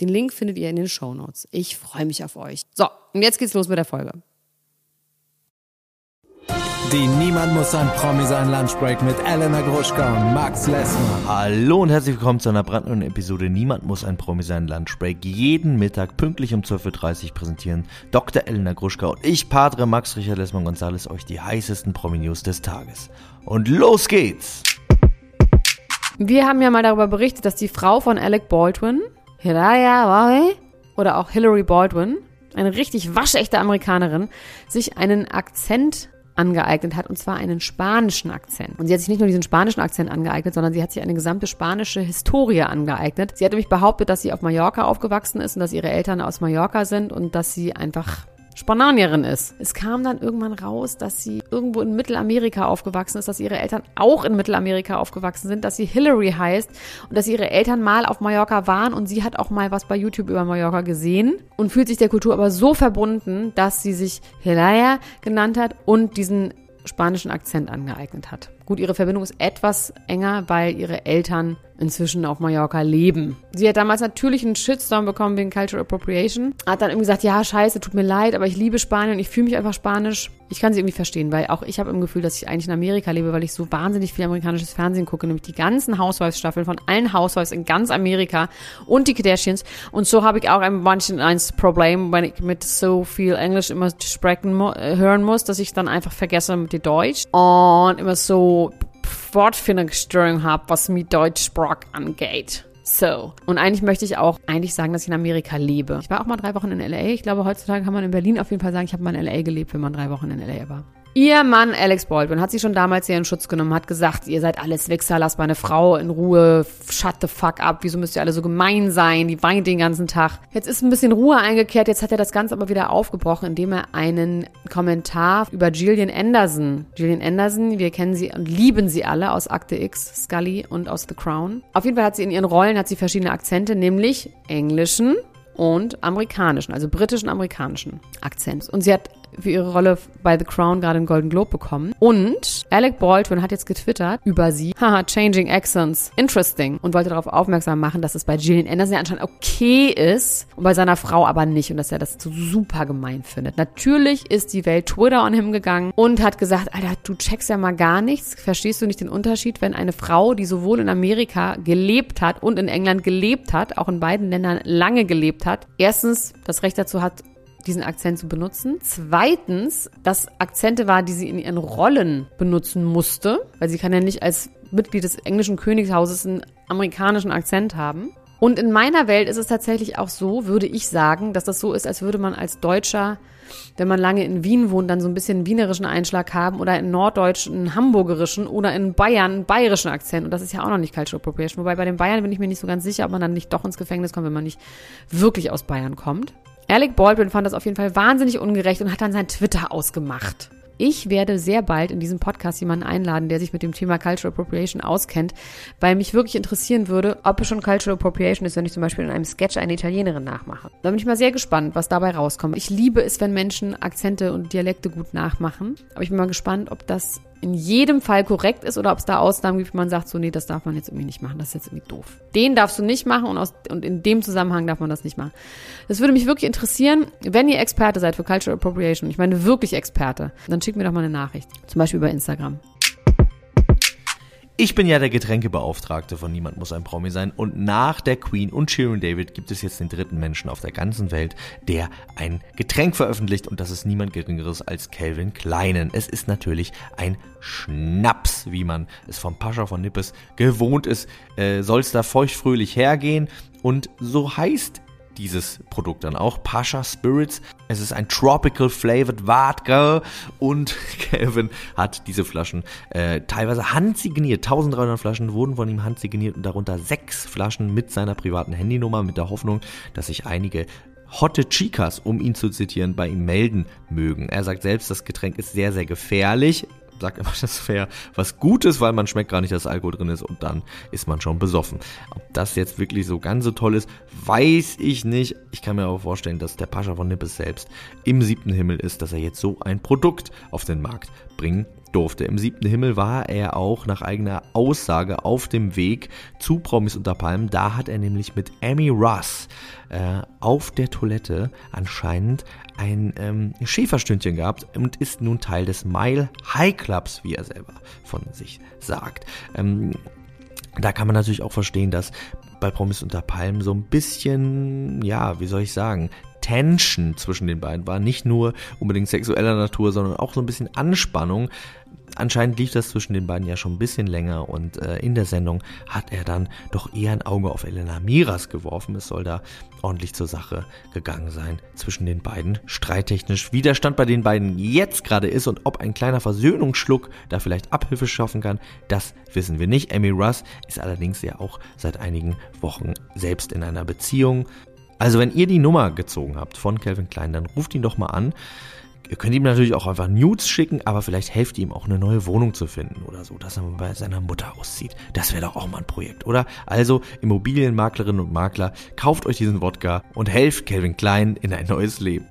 Den Link findet ihr in den Show Notes. Ich freue mich auf euch. So, und jetzt geht's los mit der Folge. Die Niemand muss ein Promi sein Lunchbreak mit Elena Gruschka und Max Lessmann. Hallo und herzlich willkommen zu einer brandneuen Episode Niemand muss ein Promi sein Lunchbreak. Jeden Mittag pünktlich um 12.30 Uhr präsentieren Dr. Elena Gruschka und ich, Padre Max Richard Lessmann Gonzales, euch die heißesten Promi-News des Tages. Und los geht's! Wir haben ja mal darüber berichtet, dass die Frau von Alec Baldwin, Hiraya Wahe oder auch Hillary Baldwin, eine richtig waschechte Amerikanerin, sich einen Akzent angeeignet hat, und zwar einen spanischen Akzent. Und sie hat sich nicht nur diesen spanischen Akzent angeeignet, sondern sie hat sich eine gesamte spanische Historie angeeignet. Sie hat nämlich behauptet, dass sie auf Mallorca aufgewachsen ist und dass ihre Eltern aus Mallorca sind und dass sie einfach Spanierin ist. Es kam dann irgendwann raus, dass sie irgendwo in Mittelamerika aufgewachsen ist, dass ihre Eltern auch in Mittelamerika aufgewachsen sind, dass sie Hillary heißt und dass ihre Eltern mal auf Mallorca waren und sie hat auch mal was bei YouTube über Mallorca gesehen und fühlt sich der Kultur aber so verbunden, dass sie sich Hilaya genannt hat und diesen spanischen Akzent angeeignet hat. Gut, ihre Verbindung ist etwas enger, weil ihre Eltern inzwischen auf Mallorca leben. Sie hat damals natürlich einen Shitstorm bekommen wegen Cultural Appropriation. Hat dann irgendwie gesagt, ja, scheiße, tut mir leid, aber ich liebe Spanien und ich fühle mich einfach spanisch. Ich kann sie irgendwie verstehen, weil auch ich habe im Gefühl, dass ich eigentlich in Amerika lebe, weil ich so wahnsinnig viel amerikanisches Fernsehen gucke, nämlich die ganzen Housewives-Staffeln von allen Housewives in ganz Amerika und die Kardashians. Und so habe ich auch ein manchen ein Problem, wenn ich mit so viel Englisch immer sprechen hören muss, dass ich dann einfach vergesse mit Deutsch und immer so Wortfindungsstörung habe, was mit Deutschsprach angeht. So. Und eigentlich möchte ich auch eigentlich sagen, dass ich in Amerika lebe. Ich war auch mal drei Wochen in LA. Ich glaube, heutzutage kann man in Berlin auf jeden Fall sagen, ich habe mal in LA gelebt, wenn man drei Wochen in LA war. Ihr Mann Alex Baldwin hat sie schon damals hier in Schutz genommen, hat gesagt, ihr seid alles Wichser, lasst meine Frau in Ruhe, shut the fuck up, wieso müsst ihr alle so gemein sein, die weint den ganzen Tag. Jetzt ist ein bisschen Ruhe eingekehrt, jetzt hat er das Ganze aber wieder aufgebrochen, indem er einen Kommentar über Gillian Anderson, Gillian Anderson, wir kennen sie und lieben sie alle aus Akte X, Scully und aus The Crown. Auf jeden Fall hat sie in ihren Rollen, hat sie verschiedene Akzente, nämlich englischen, und amerikanischen, also britischen amerikanischen Akzent. Und sie hat für ihre Rolle bei The Crown gerade einen Golden Globe bekommen. Und Alec Baldwin hat jetzt getwittert über sie, haha, changing accents, interesting, und wollte darauf aufmerksam machen, dass es bei Gillian Anderson ja anscheinend okay ist und bei seiner Frau aber nicht und dass er das so super gemein findet. Natürlich ist die Welt Twitter an ihm gegangen und hat gesagt, Alter, du checkst ja mal gar nichts, verstehst du nicht den Unterschied, wenn eine Frau, die sowohl in Amerika gelebt hat und in England gelebt hat, auch in beiden Ländern lange gelebt hat, erstens das Recht dazu hat, diesen Akzent zu benutzen. Zweitens, dass Akzente war, die sie in ihren Rollen benutzen musste, weil sie kann ja nicht als Mitglied des englischen Königshauses einen amerikanischen Akzent haben. Und in meiner Welt ist es tatsächlich auch so, würde ich sagen, dass das so ist, als würde man als Deutscher, wenn man lange in Wien wohnt, dann so ein bisschen einen wienerischen Einschlag haben oder in Norddeutsch einen hamburgerischen oder in Bayern einen bayerischen Akzent. Und das ist ja auch noch nicht Cultural Appropriation. Wobei bei den Bayern bin ich mir nicht so ganz sicher, ob man dann nicht doch ins Gefängnis kommt, wenn man nicht wirklich aus Bayern kommt. Alec Baldwin fand das auf jeden Fall wahnsinnig ungerecht und hat dann sein Twitter ausgemacht. Ich werde sehr bald in diesem Podcast jemanden einladen, der sich mit dem Thema Cultural Appropriation auskennt, weil mich wirklich interessieren würde, ob es schon Cultural Appropriation ist, wenn ich zum Beispiel in einem Sketch eine Italienerin nachmache. Da bin ich mal sehr gespannt, was dabei rauskommt. Ich liebe es, wenn Menschen Akzente und Dialekte gut nachmachen, aber ich bin mal gespannt, ob das in jedem Fall korrekt ist oder ob es da Ausnahmen gibt, wo man sagt, so, nee, das darf man jetzt irgendwie nicht machen, das ist jetzt irgendwie doof. Den darfst du nicht machen und, aus, und in dem Zusammenhang darf man das nicht machen. Das würde mich wirklich interessieren, wenn ihr Experte seid für Cultural Appropriation, ich meine wirklich Experte, dann schickt mir doch mal eine Nachricht. Zum Beispiel über Instagram. Ich bin ja der Getränkebeauftragte von Niemand muss ein Promi sein. Und nach der Queen und Sharon David gibt es jetzt den dritten Menschen auf der ganzen Welt, der ein Getränk veröffentlicht. Und das ist niemand geringeres als Calvin Kleinen. Es ist natürlich ein Schnaps, wie man es vom Pascha von Nippes gewohnt ist, äh, soll es da feuchtfröhlich hergehen. Und so heißt dieses Produkt dann auch. Pascha Spirits. Es ist ein Tropical Flavored Vodka und Calvin hat diese Flaschen äh, teilweise handsigniert. 1300 Flaschen wurden von ihm handsigniert und darunter sechs Flaschen mit seiner privaten Handynummer mit der Hoffnung, dass sich einige Hotte Chicas, um ihn zu zitieren, bei ihm melden mögen. Er sagt selbst, das Getränk ist sehr, sehr gefährlich sagt immer, das wäre was Gutes, weil man schmeckt gar nicht, dass Alkohol drin ist und dann ist man schon besoffen. Ob das jetzt wirklich so ganz so toll ist, weiß ich nicht. Ich kann mir aber vorstellen, dass der Pascha von Nippes selbst im siebten Himmel ist, dass er jetzt so ein Produkt auf den Markt bringen durfte. Im siebten Himmel war er auch nach eigener Aussage auf dem Weg zu Promis unter Palmen. Da hat er nämlich mit Amy Russ äh, auf der Toilette anscheinend ein ähm, Schäferstündchen gehabt und ist nun Teil des Mile High Clubs, wie er selber von sich sagt. Ähm, da kann man natürlich auch verstehen, dass bei Promis unter Palmen so ein bisschen, ja, wie soll ich sagen, Tension zwischen den beiden war. Nicht nur unbedingt sexueller Natur, sondern auch so ein bisschen Anspannung. Anscheinend lief das zwischen den beiden ja schon ein bisschen länger und äh, in der Sendung hat er dann doch eher ein Auge auf Elena Miras geworfen. Es soll da ordentlich zur Sache gegangen sein zwischen den beiden. Streittechnisch Widerstand bei den beiden jetzt gerade ist und ob ein kleiner Versöhnungsschluck da vielleicht Abhilfe schaffen kann, das wissen wir nicht. Amy Russ ist allerdings ja auch seit einigen Wochen selbst in einer Beziehung. Also wenn ihr die Nummer gezogen habt von Calvin Klein, dann ruft ihn doch mal an. Ihr könnt ihm natürlich auch einfach Nudes schicken, aber vielleicht helft ihm auch eine neue Wohnung zu finden oder so, dass er mal bei seiner Mutter auszieht. Das wäre doch auch mal ein Projekt, oder? Also, Immobilienmaklerinnen und Makler, kauft euch diesen Wodka und helft Calvin Klein in ein neues Leben.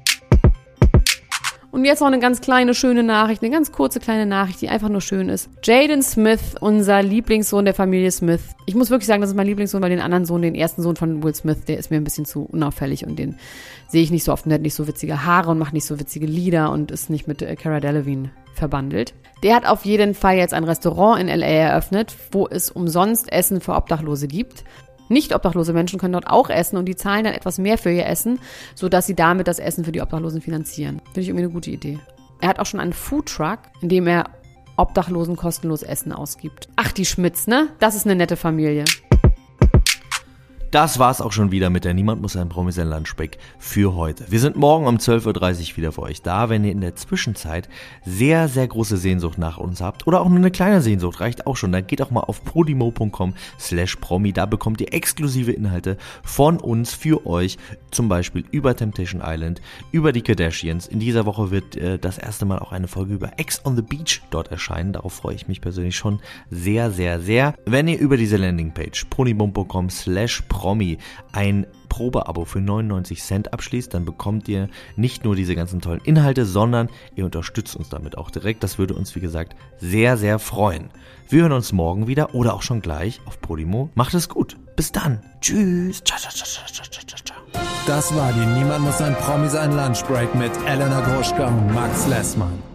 Und jetzt noch eine ganz kleine, schöne Nachricht, eine ganz kurze kleine Nachricht, die einfach nur schön ist. Jaden Smith, unser Lieblingssohn der Familie Smith. Ich muss wirklich sagen, das ist mein Lieblingssohn, weil den anderen Sohn, den ersten Sohn von Will Smith, der ist mir ein bisschen zu unauffällig und den sehe ich nicht so oft und der hat nicht so witzige Haare und macht nicht so witzige Lieder und ist nicht mit äh, Cara Delevingne verbandelt. Der hat auf jeden Fall jetzt ein Restaurant in LA eröffnet, wo es umsonst Essen für Obdachlose gibt. Nicht obdachlose Menschen können dort auch essen und die zahlen dann etwas mehr für ihr Essen, sodass sie damit das Essen für die Obdachlosen finanzieren. Finde ich irgendwie eine gute Idee. Er hat auch schon einen Foodtruck, in dem er Obdachlosen kostenlos Essen ausgibt. Ach, die Schmitz, ne? Das ist eine nette Familie. Das war's auch schon wieder mit der Niemand muss ein Promi sein Lunchbreak für heute. Wir sind morgen um 12.30 Uhr wieder für euch da. Wenn ihr in der Zwischenzeit sehr, sehr große Sehnsucht nach uns habt oder auch nur eine kleine Sehnsucht, reicht auch schon, dann geht auch mal auf podimo.com slash promi. Da bekommt ihr exklusive Inhalte von uns für euch. Zum Beispiel über Temptation Island, über die Kardashians. In dieser Woche wird äh, das erste Mal auch eine Folge über Ex on the Beach dort erscheinen. Darauf freue ich mich persönlich schon sehr, sehr, sehr. Wenn ihr über diese Landingpage podimo.com slash promi Promi ein Probeabo für 99 Cent abschließt, dann bekommt ihr nicht nur diese ganzen tollen Inhalte, sondern ihr unterstützt uns damit auch direkt. Das würde uns, wie gesagt, sehr, sehr freuen. Wir hören uns morgen wieder oder auch schon gleich auf Podimo. Macht es gut. Bis dann. Tschüss. Ciao, ciao, ciao, ciao, ciao, ciao. Das war die Niemand muss ein Promi sein Lunchbreak mit Elena Gruschka und Max Lessmann.